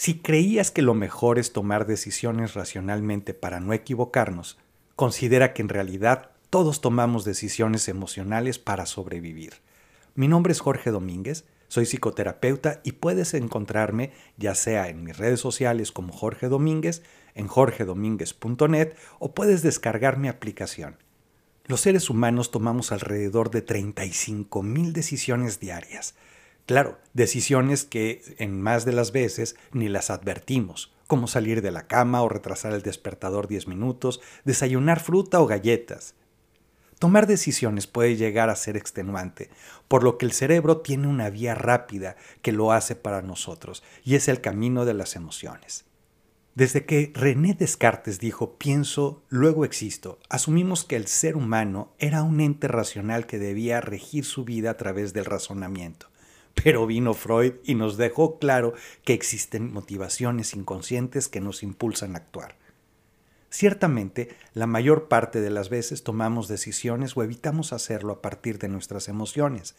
Si creías que lo mejor es tomar decisiones racionalmente para no equivocarnos, considera que en realidad todos tomamos decisiones emocionales para sobrevivir. Mi nombre es Jorge Domínguez, soy psicoterapeuta y puedes encontrarme ya sea en mis redes sociales como Jorge Domínguez, en jorgedomínguez.net o puedes descargar mi aplicación. Los seres humanos tomamos alrededor de 35 mil decisiones diarias. Claro, decisiones que en más de las veces ni las advertimos, como salir de la cama o retrasar el despertador 10 minutos, desayunar fruta o galletas. Tomar decisiones puede llegar a ser extenuante, por lo que el cerebro tiene una vía rápida que lo hace para nosotros, y es el camino de las emociones. Desde que René Descartes dijo pienso, luego existo, asumimos que el ser humano era un ente racional que debía regir su vida a través del razonamiento. Pero vino Freud y nos dejó claro que existen motivaciones inconscientes que nos impulsan a actuar. Ciertamente, la mayor parte de las veces tomamos decisiones o evitamos hacerlo a partir de nuestras emociones.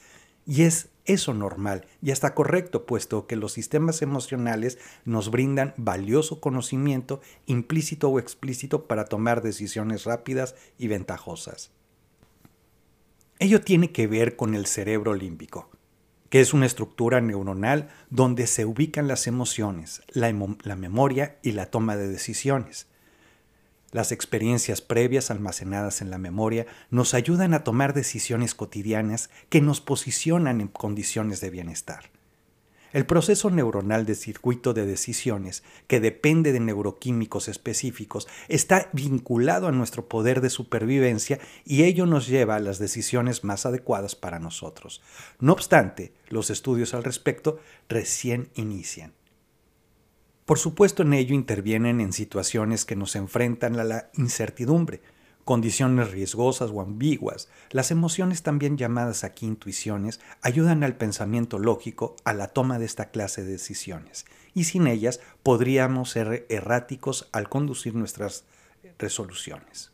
Y es eso normal y está correcto, puesto que los sistemas emocionales nos brindan valioso conocimiento implícito o explícito para tomar decisiones rápidas y ventajosas. Ello tiene que ver con el cerebro límbico, que es una estructura neuronal donde se ubican las emociones, la, memoria y la toma de decisiones. Las experiencias previas almacenadas en la memoria nos ayudan a tomar decisiones cotidianas que nos posicionan en condiciones de bienestar. El proceso neuronal de circuito de decisiones, que depende de neuroquímicos específicos, está vinculado a nuestro poder de supervivencia y ello nos lleva a las decisiones más adecuadas para nosotros. No obstante, los estudios al respecto recién inician. Por supuesto en ello intervienen en situaciones que nos enfrentan a la incertidumbre, condiciones riesgosas o ambiguas. Las emociones también llamadas aquí intuiciones ayudan al pensamiento lógico a la toma de esta clase de decisiones, y sin ellas podríamos ser erráticos al conducir nuestras resoluciones.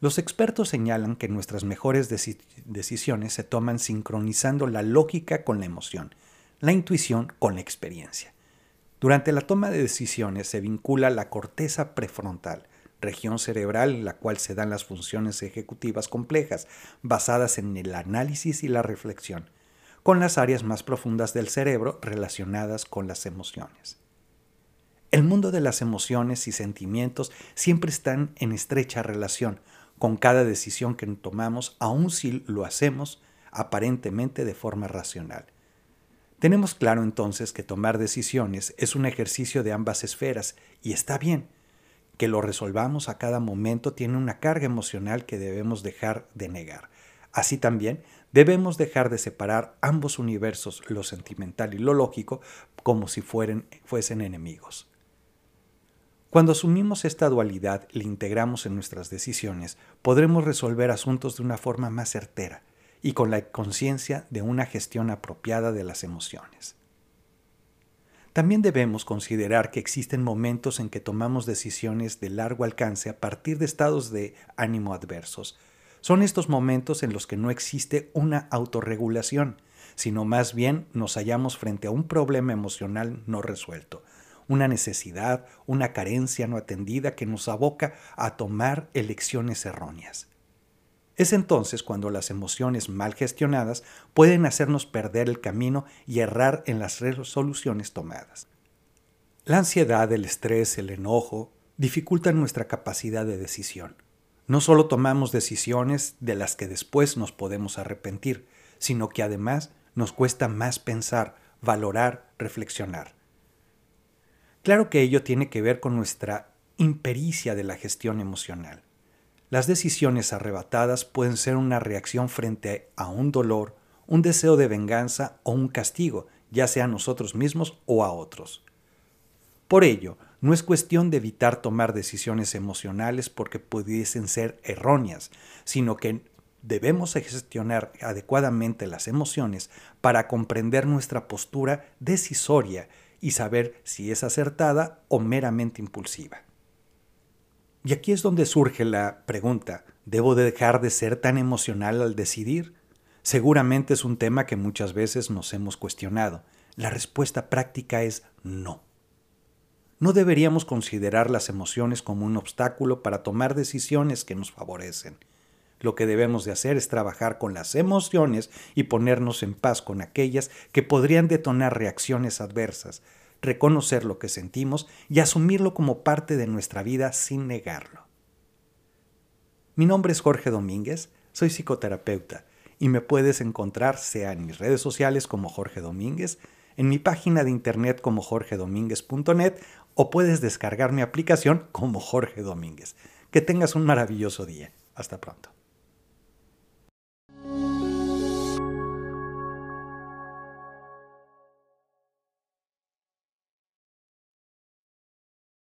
Los expertos señalan que nuestras mejores decisiones se toman sincronizando la lógica con la emoción, la intuición con la experiencia. Durante la toma de decisiones se vincula la corteza prefrontal, región cerebral en la cual se dan las funciones ejecutivas complejas, basadas en el análisis y la reflexión, con las áreas más profundas del cerebro relacionadas con las emociones. El mundo de las emociones y sentimientos siempre están en estrecha relación con cada decisión que tomamos, aun si lo hacemos aparentemente de forma racional. Tenemos claro entonces que tomar decisiones es un ejercicio de ambas esferas y está bien. Que lo resolvamos a cada momento tiene una carga emocional que debemos dejar de negar. Así también debemos dejar de separar ambos universos, lo sentimental y lo lógico, como si fuesen enemigos. Cuando asumimos esta dualidad y la integramos en nuestras decisiones, podremos resolver asuntos de una forma más certera, y con la conciencia de una gestión apropiada de las emociones. También debemos considerar que existen momentos en que tomamos decisiones de largo alcance a partir de estados de ánimo adversos. Son estos momentos en los que no existe una autorregulación, sino más bien nos hallamos frente a un problema emocional no resuelto, una necesidad, una carencia no atendida que nos aboca a tomar elecciones erróneas. Es entonces cuando las emociones mal gestionadas pueden hacernos perder el camino y errar en las resoluciones tomadas. La ansiedad, el estrés, el enojo dificultan nuestra capacidad de decisión. No solo tomamos decisiones de las que después nos podemos arrepentir, sino que además nos cuesta más pensar, valorar, reflexionar. Claro que ello tiene que ver con nuestra impericia de la gestión emocional. Las decisiones arrebatadas pueden ser una reacción frente a un dolor, un deseo de venganza o un castigo, ya sea a nosotros mismos o a otros. Por ello, no es cuestión de evitar tomar decisiones emocionales porque pudiesen ser erróneas, sino que debemos gestionar adecuadamente las emociones para comprender nuestra postura decisoria y saber si es acertada o meramente impulsiva. Y aquí es donde surge la pregunta, ¿debo dejar de ser tan emocional al decidir? Seguramente es un tema que muchas veces nos hemos cuestionado. La respuesta práctica es no. No deberíamos considerar las emociones como un obstáculo para tomar decisiones que nos favorecen. Lo que debemos de hacer es trabajar con las emociones y ponernos en paz con aquellas que podrían detonar reacciones adversas, reconocer lo que sentimos y asumirlo como parte de nuestra vida sin negarlo. Mi nombre es Jorge Domínguez, soy psicoterapeuta y me puedes encontrar sea en mis redes sociales como Jorge Domínguez, en mi página de internet como jorgedomínguez.net o puedes descargar mi aplicación como Jorge Domínguez. Que tengas un maravilloso día. Hasta pronto.